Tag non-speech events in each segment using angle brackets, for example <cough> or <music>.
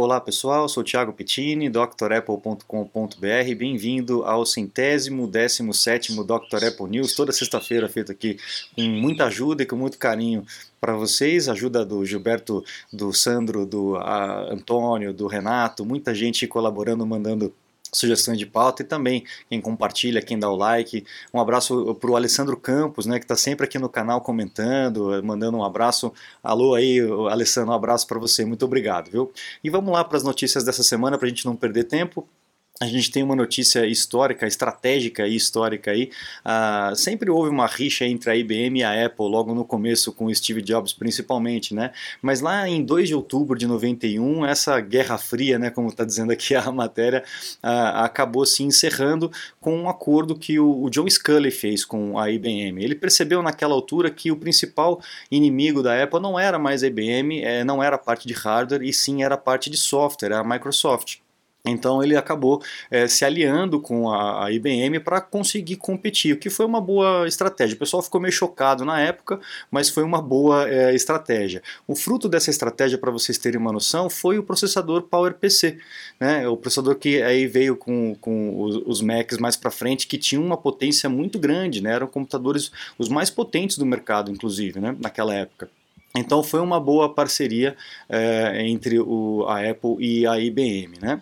Olá pessoal, sou Thiago Pittini, drapple.com.br. Bem-vindo ao centésimo, décimo sétimo Dr. Apple News, toda sexta-feira feito aqui com muita ajuda e com muito carinho para vocês, ajuda do Gilberto, do Sandro, do Antônio, do Renato, muita gente colaborando, mandando sugestões de pauta e também quem compartilha, quem dá o like. Um abraço para o Alessandro Campos, né, que está sempre aqui no canal comentando, mandando um abraço. Alô aí, Alessandro, um abraço para você, muito obrigado, viu? E vamos lá para as notícias dessa semana para a gente não perder tempo a gente tem uma notícia histórica, estratégica e histórica aí. Uh, sempre houve uma rixa entre a IBM e a Apple, logo no começo, com o Steve Jobs principalmente, né? Mas lá em 2 de outubro de 91, essa Guerra Fria, né, como está dizendo aqui a matéria, uh, acabou se encerrando com um acordo que o, o John Scully fez com a IBM. Ele percebeu naquela altura que o principal inimigo da Apple não era mais a IBM, é, não era a parte de hardware, e sim era a parte de software, a Microsoft. Então ele acabou é, se aliando com a, a IBM para conseguir competir, o que foi uma boa estratégia. O pessoal ficou meio chocado na época, mas foi uma boa é, estratégia. O fruto dessa estratégia, para vocês terem uma noção, foi o processador PowerPC, né? o processador que aí veio com, com os, os Macs mais para frente, que tinha uma potência muito grande, né? eram computadores os mais potentes do mercado, inclusive, né? naquela época. Então foi uma boa parceria é, entre o, a Apple e a IBM, né?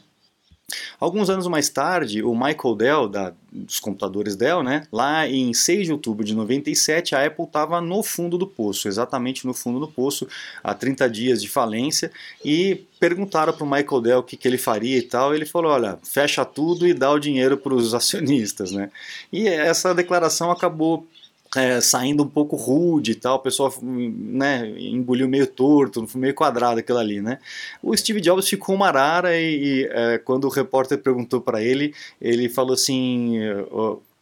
Alguns anos mais tarde, o Michael Dell, da, dos computadores Dell, né, lá em 6 de outubro de 97, a Apple estava no fundo do poço, exatamente no fundo do poço, há 30 dias de falência, e perguntaram para o Michael Dell o que, que ele faria e tal, ele falou, olha, fecha tudo e dá o dinheiro para os acionistas. Né? E essa declaração acabou é, saindo um pouco rude e tal, o pessoal né, engoliu meio torto, meio quadrado aquilo ali, né? O Steve Jobs ficou uma arara e, e é, quando o repórter perguntou para ele, ele falou assim,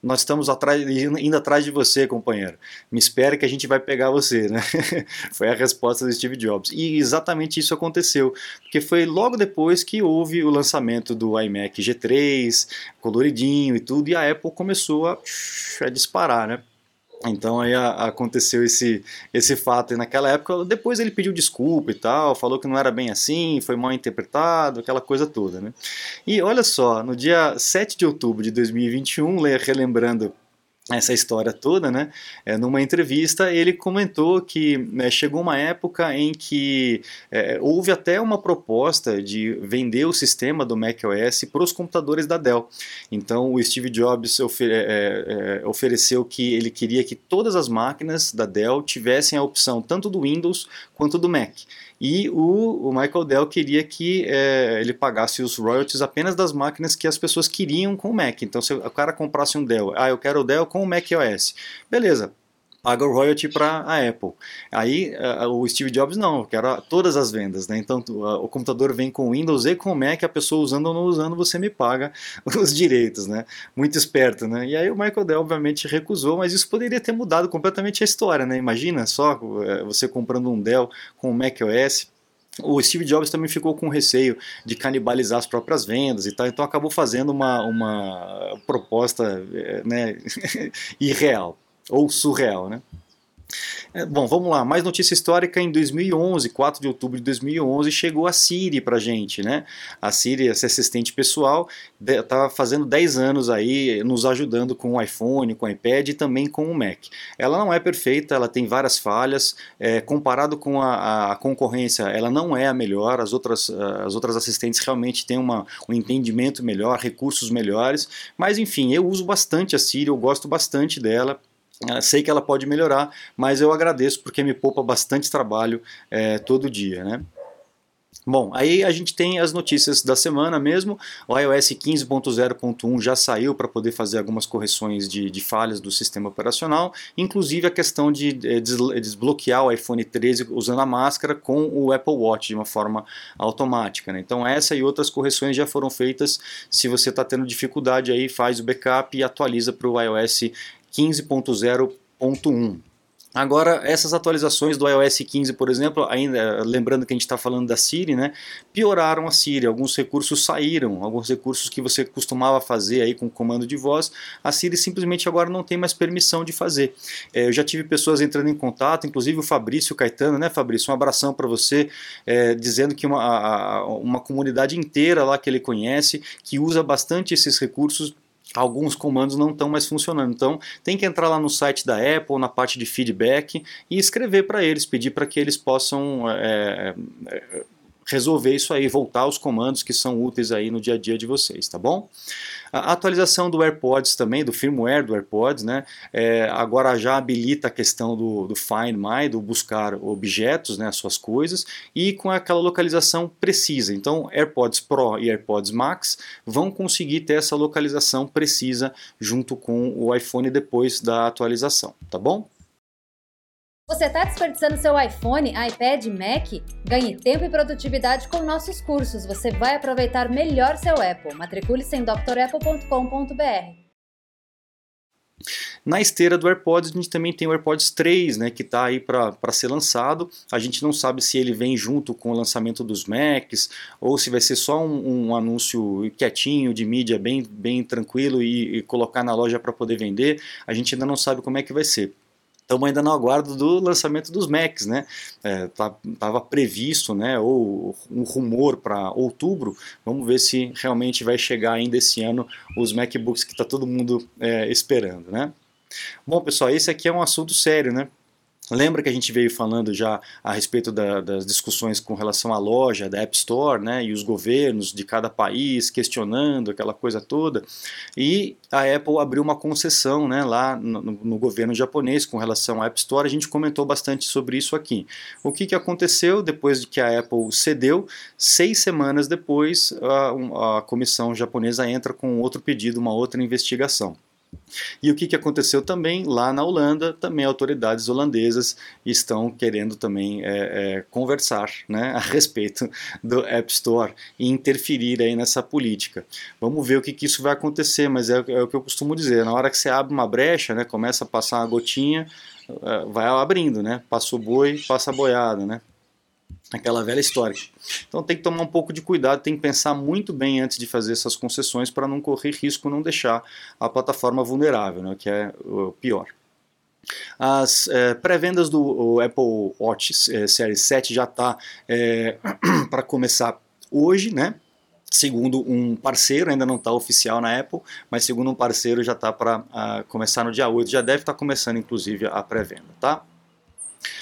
nós estamos atrás, indo atrás de você, companheiro. Me espere que a gente vai pegar você, né? <laughs> foi a resposta do Steve Jobs. E exatamente isso aconteceu, porque foi logo depois que houve o lançamento do iMac G3, coloridinho e tudo, e a Apple começou a, a disparar, né? Então aí aconteceu esse, esse fato e naquela época, depois ele pediu desculpa e tal, falou que não era bem assim, foi mal interpretado, aquela coisa toda, né? E olha só, no dia 7 de outubro de 2021, relembrando essa história toda, né? É, numa entrevista ele comentou que é, chegou uma época em que é, houve até uma proposta de vender o sistema do macOS para os computadores da Dell. Então o Steve Jobs ofer é, é, ofereceu que ele queria que todas as máquinas da Dell tivessem a opção tanto do Windows quanto do Mac. E o, o Michael Dell queria que é, ele pagasse os royalties apenas das máquinas que as pessoas queriam com o Mac. Então, se o cara comprasse um Dell, ah, eu quero o Dell com o Mac OS. Beleza, paga o royalty para a Apple. Aí uh, o Steve Jobs não, quero todas as vendas, né? Então o computador vem com Windows e com Mac, a pessoa usando ou não usando, você me paga <laughs> os direitos, né? Muito esperto, né? E aí o Michael Dell obviamente recusou, mas isso poderia ter mudado completamente a história, né? Imagina só uh, você comprando um Dell com o Mac OS, o Steve Jobs também ficou com receio de canibalizar as próprias vendas e tal, então acabou fazendo uma, uma proposta né, <laughs> irreal ou surreal, né? É, bom, vamos lá, mais notícia histórica, em 2011, 4 de outubro de 2011, chegou a Siri pra gente, né? A Siri, essa assistente pessoal, estava fazendo 10 anos aí, nos ajudando com o iPhone, com o iPad e também com o Mac. Ela não é perfeita, ela tem várias falhas, é, comparado com a, a, concorrência, ela não é a melhor, as outras, as outras assistentes realmente têm uma, um entendimento melhor, recursos melhores, mas enfim, eu uso bastante a Siri, eu gosto bastante dela, sei que ela pode melhorar, mas eu agradeço porque me poupa bastante trabalho é, todo dia, né? Bom, aí a gente tem as notícias da semana mesmo. O iOS 15.0.1 já saiu para poder fazer algumas correções de, de, falhas do sistema operacional, inclusive a questão de é, desbloquear o iPhone 13 usando a máscara com o Apple Watch de uma forma automática. Né? Então essa e outras correções já foram feitas. Se você está tendo dificuldade aí, faz o backup e atualiza para o iOS 15.0.1. Agora, essas atualizações do iOS 15, por exemplo, ainda lembrando que a gente está falando da Siri, né, pioraram a Siri. Alguns recursos saíram, alguns recursos que você costumava fazer aí com comando de voz, a Siri simplesmente agora não tem mais permissão de fazer. É, eu já tive pessoas entrando em contato, inclusive o Fabrício Caetano, né, Fabrício? Um abração para você, é, dizendo que uma, uma comunidade inteira lá que ele conhece, que usa bastante esses recursos alguns comandos não estão mais funcionando. Então tem que entrar lá no site da Apple, na parte de feedback e escrever para eles, pedir para que eles possam é, é, resolver isso aí, voltar aos comandos que são úteis aí no dia a dia de vocês, tá bom? A atualização do AirPods também, do firmware do AirPods, né, é, agora já habilita a questão do, do Find My, do buscar objetos, né, as suas coisas, e com aquela localização precisa. Então, AirPods Pro e AirPods Max vão conseguir ter essa localização precisa junto com o iPhone depois da atualização, tá bom? Você está desperdiçando seu iPhone, iPad, Mac? Ganhe tempo e produtividade com nossos cursos. Você vai aproveitar melhor seu Apple. Matricule-se em drapple.com.br. Na esteira do AirPods, a gente também tem o AirPods 3, né, que está aí para ser lançado. A gente não sabe se ele vem junto com o lançamento dos Macs ou se vai ser só um, um anúncio quietinho de mídia bem, bem tranquilo e, e colocar na loja para poder vender. A gente ainda não sabe como é que vai ser. Estamos ainda no aguardo do lançamento dos Macs, né? É, tá, previsto, né? Ou um rumor para outubro. Vamos ver se realmente vai chegar ainda esse ano os MacBooks que está todo mundo é, esperando, né? Bom, pessoal, esse aqui é um assunto sério, né? Lembra que a gente veio falando já a respeito da, das discussões com relação à loja, da App Store, né, e os governos de cada país questionando aquela coisa toda, e a Apple abriu uma concessão né, lá no, no, governo japonês com relação à App Store, a gente comentou bastante sobre isso aqui. O que, que aconteceu depois de que a Apple cedeu? Seis semanas depois, a, a comissão japonesa entra com outro pedido, uma outra investigação. E o que, que aconteceu também lá na Holanda? Também autoridades holandesas estão querendo também é, é, conversar né, <laughs> a respeito do App Store e interferir aí nessa política. Vamos ver o que, que isso vai acontecer, mas é, é, o que eu costumo dizer: na hora que você abre uma brecha, né, começa a passar uma gotinha, é, vai abrindo, né? Passa o boi, passa a boiada, né? Aquela velha história. Então tem que tomar um pouco de cuidado, tem que pensar muito bem antes de fazer essas concessões para não correr risco, não deixar a plataforma vulnerável, né, que é o pior. As é, pré-vendas do Apple Watch é, Series 7 já está é, para começar hoje, né? Segundo um parceiro, ainda não está oficial na Apple, mas segundo um parceiro já está para uh, começar no dia 8, já deve estar tá começando inclusive a pré-venda, tá?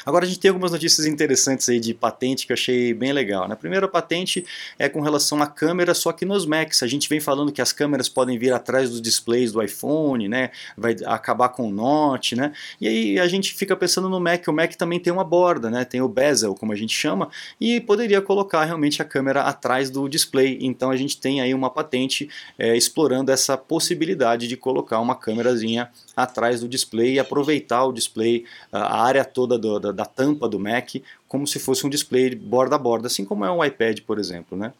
Agora a gente tem algumas notícias interessantes aí de patente que eu achei bem legal. Né? A primeira patente é com relação à câmera, só que nos Macs. A gente vem falando que as câmeras podem vir atrás dos displays do iPhone, né? vai acabar com o Note, né? E aí a gente fica pensando no Mac. O Mac também tem uma borda, né? tem o bezel, como a gente chama, e poderia colocar realmente a câmera atrás do display. Então a gente tem aí uma patente é, explorando essa possibilidade de colocar uma câmerazinha atrás do display e aproveitar o display, a área toda do, da, da, tampa do Mac, como se fosse um display borda a borda, assim como é um iPad, por exemplo, né?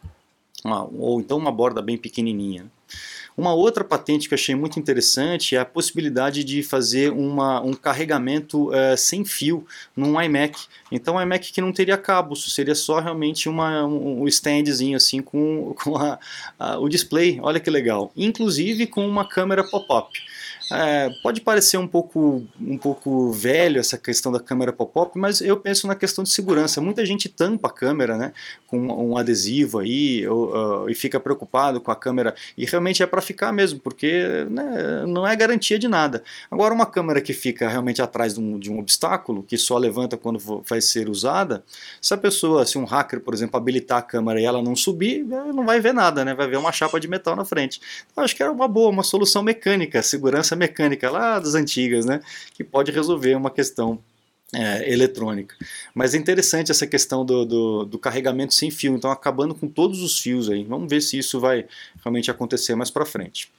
Uma, ou então uma borda bem pequenininha. Uma outra patente que eu achei muito interessante é a possibilidade de fazer uma, um carregamento uh, sem fio num iMac. Então, um iMac que não teria cabos, seria só realmente uma, um standzinho assim com, <laughs> com a, a, o display. Olha que legal. Inclusive com uma câmera pop-up. É, pode parecer um pouco, um pouco velho essa questão da câmera pop-up, mas eu penso na questão de segurança. Muita gente tampa a câmera né, com um adesivo aí ou, uh, e fica preocupado com a câmera. E realmente é para ficar mesmo, porque né, não é garantia de nada. Agora, uma câmera que fica realmente atrás de um, de um obstáculo, que só levanta quando vai ser usada, se a pessoa, se um hacker, por exemplo, habilitar a câmera e ela não subir, não vai ver nada, né? vai ver uma chapa de metal na frente. Então, acho que era uma boa, uma solução mecânica, segurança essa mecânica lá das antigas, né, que pode resolver uma questão é, eletrônica. Mas é interessante essa questão do, do, do, carregamento sem fio, então acabando com todos os fios aí. Vamos ver se isso vai realmente acontecer mais para frente.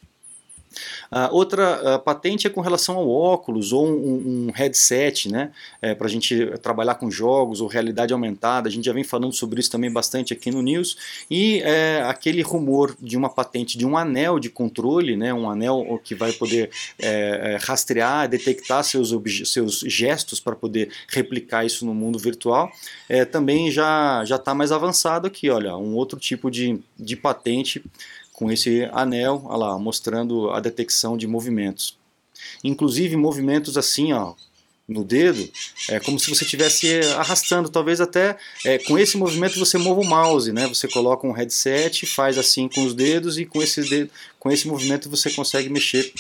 Uh, outra uh, patente é com relação ao óculos ou um, um headset, né, é, para a gente trabalhar com jogos ou realidade aumentada. A gente já vem falando sobre isso também bastante aqui no News. E é, aquele rumor de uma patente de um anel de controle, né, um anel que vai poder é, é rastrear, detectar seus, seus gestos para poder replicar isso no mundo virtual, é, também já está mais avançado aqui. Olha, um outro tipo de, de patente com esse anel, olha lá, mostrando a detecção de movimentos. Inclusive movimentos assim, ó, no dedo, é como se você estivesse arrastando, talvez até é, com esse movimento você mova o mouse, né? Você coloca um headset, faz assim com os dedos e com esse, dedo, com esse movimento você consegue mexer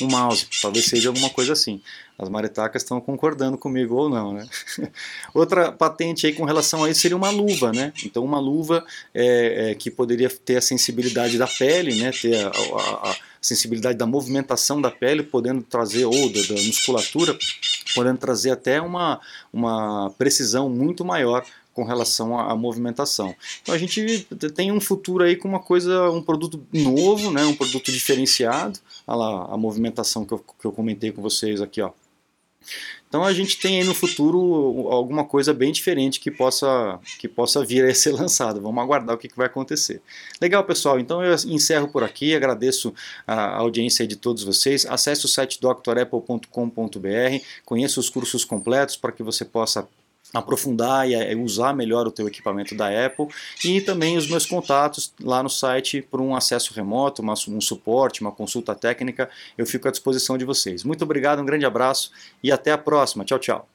o mouse. Talvez seja alguma coisa assim. As maretacas estão concordando comigo ou não, né? <laughs> Outra patente aí com relação a isso seria uma luva, né? Então uma luva é, é, que poderia ter a sensibilidade da pele, né? Ter a, a, a sensibilidade da movimentação da pele, podendo trazer, ou da, da musculatura, podendo trazer até uma, uma precisão muito maior com relação à, movimentação. Então a gente tem um futuro aí com uma coisa, um produto novo, né, um produto diferenciado, olha lá a movimentação que eu, que eu comentei com vocês aqui, ó. Então a gente tem aí no futuro alguma coisa bem diferente que possa, que possa vir a ser <laughs> lançado. Vamos aguardar o que, que vai acontecer. Legal, pessoal. Então eu encerro por aqui. Agradeço a audiência de todos vocês. Acesse o site drapple.com.br, conheça os cursos completos para que você possa aprofundar e usar melhor o teu equipamento da Apple e também os meus contatos lá no site por um acesso remoto, um suporte, uma consulta técnica, eu fico à disposição de vocês. Muito obrigado, um grande abraço e até a próxima. Tchau, tchau.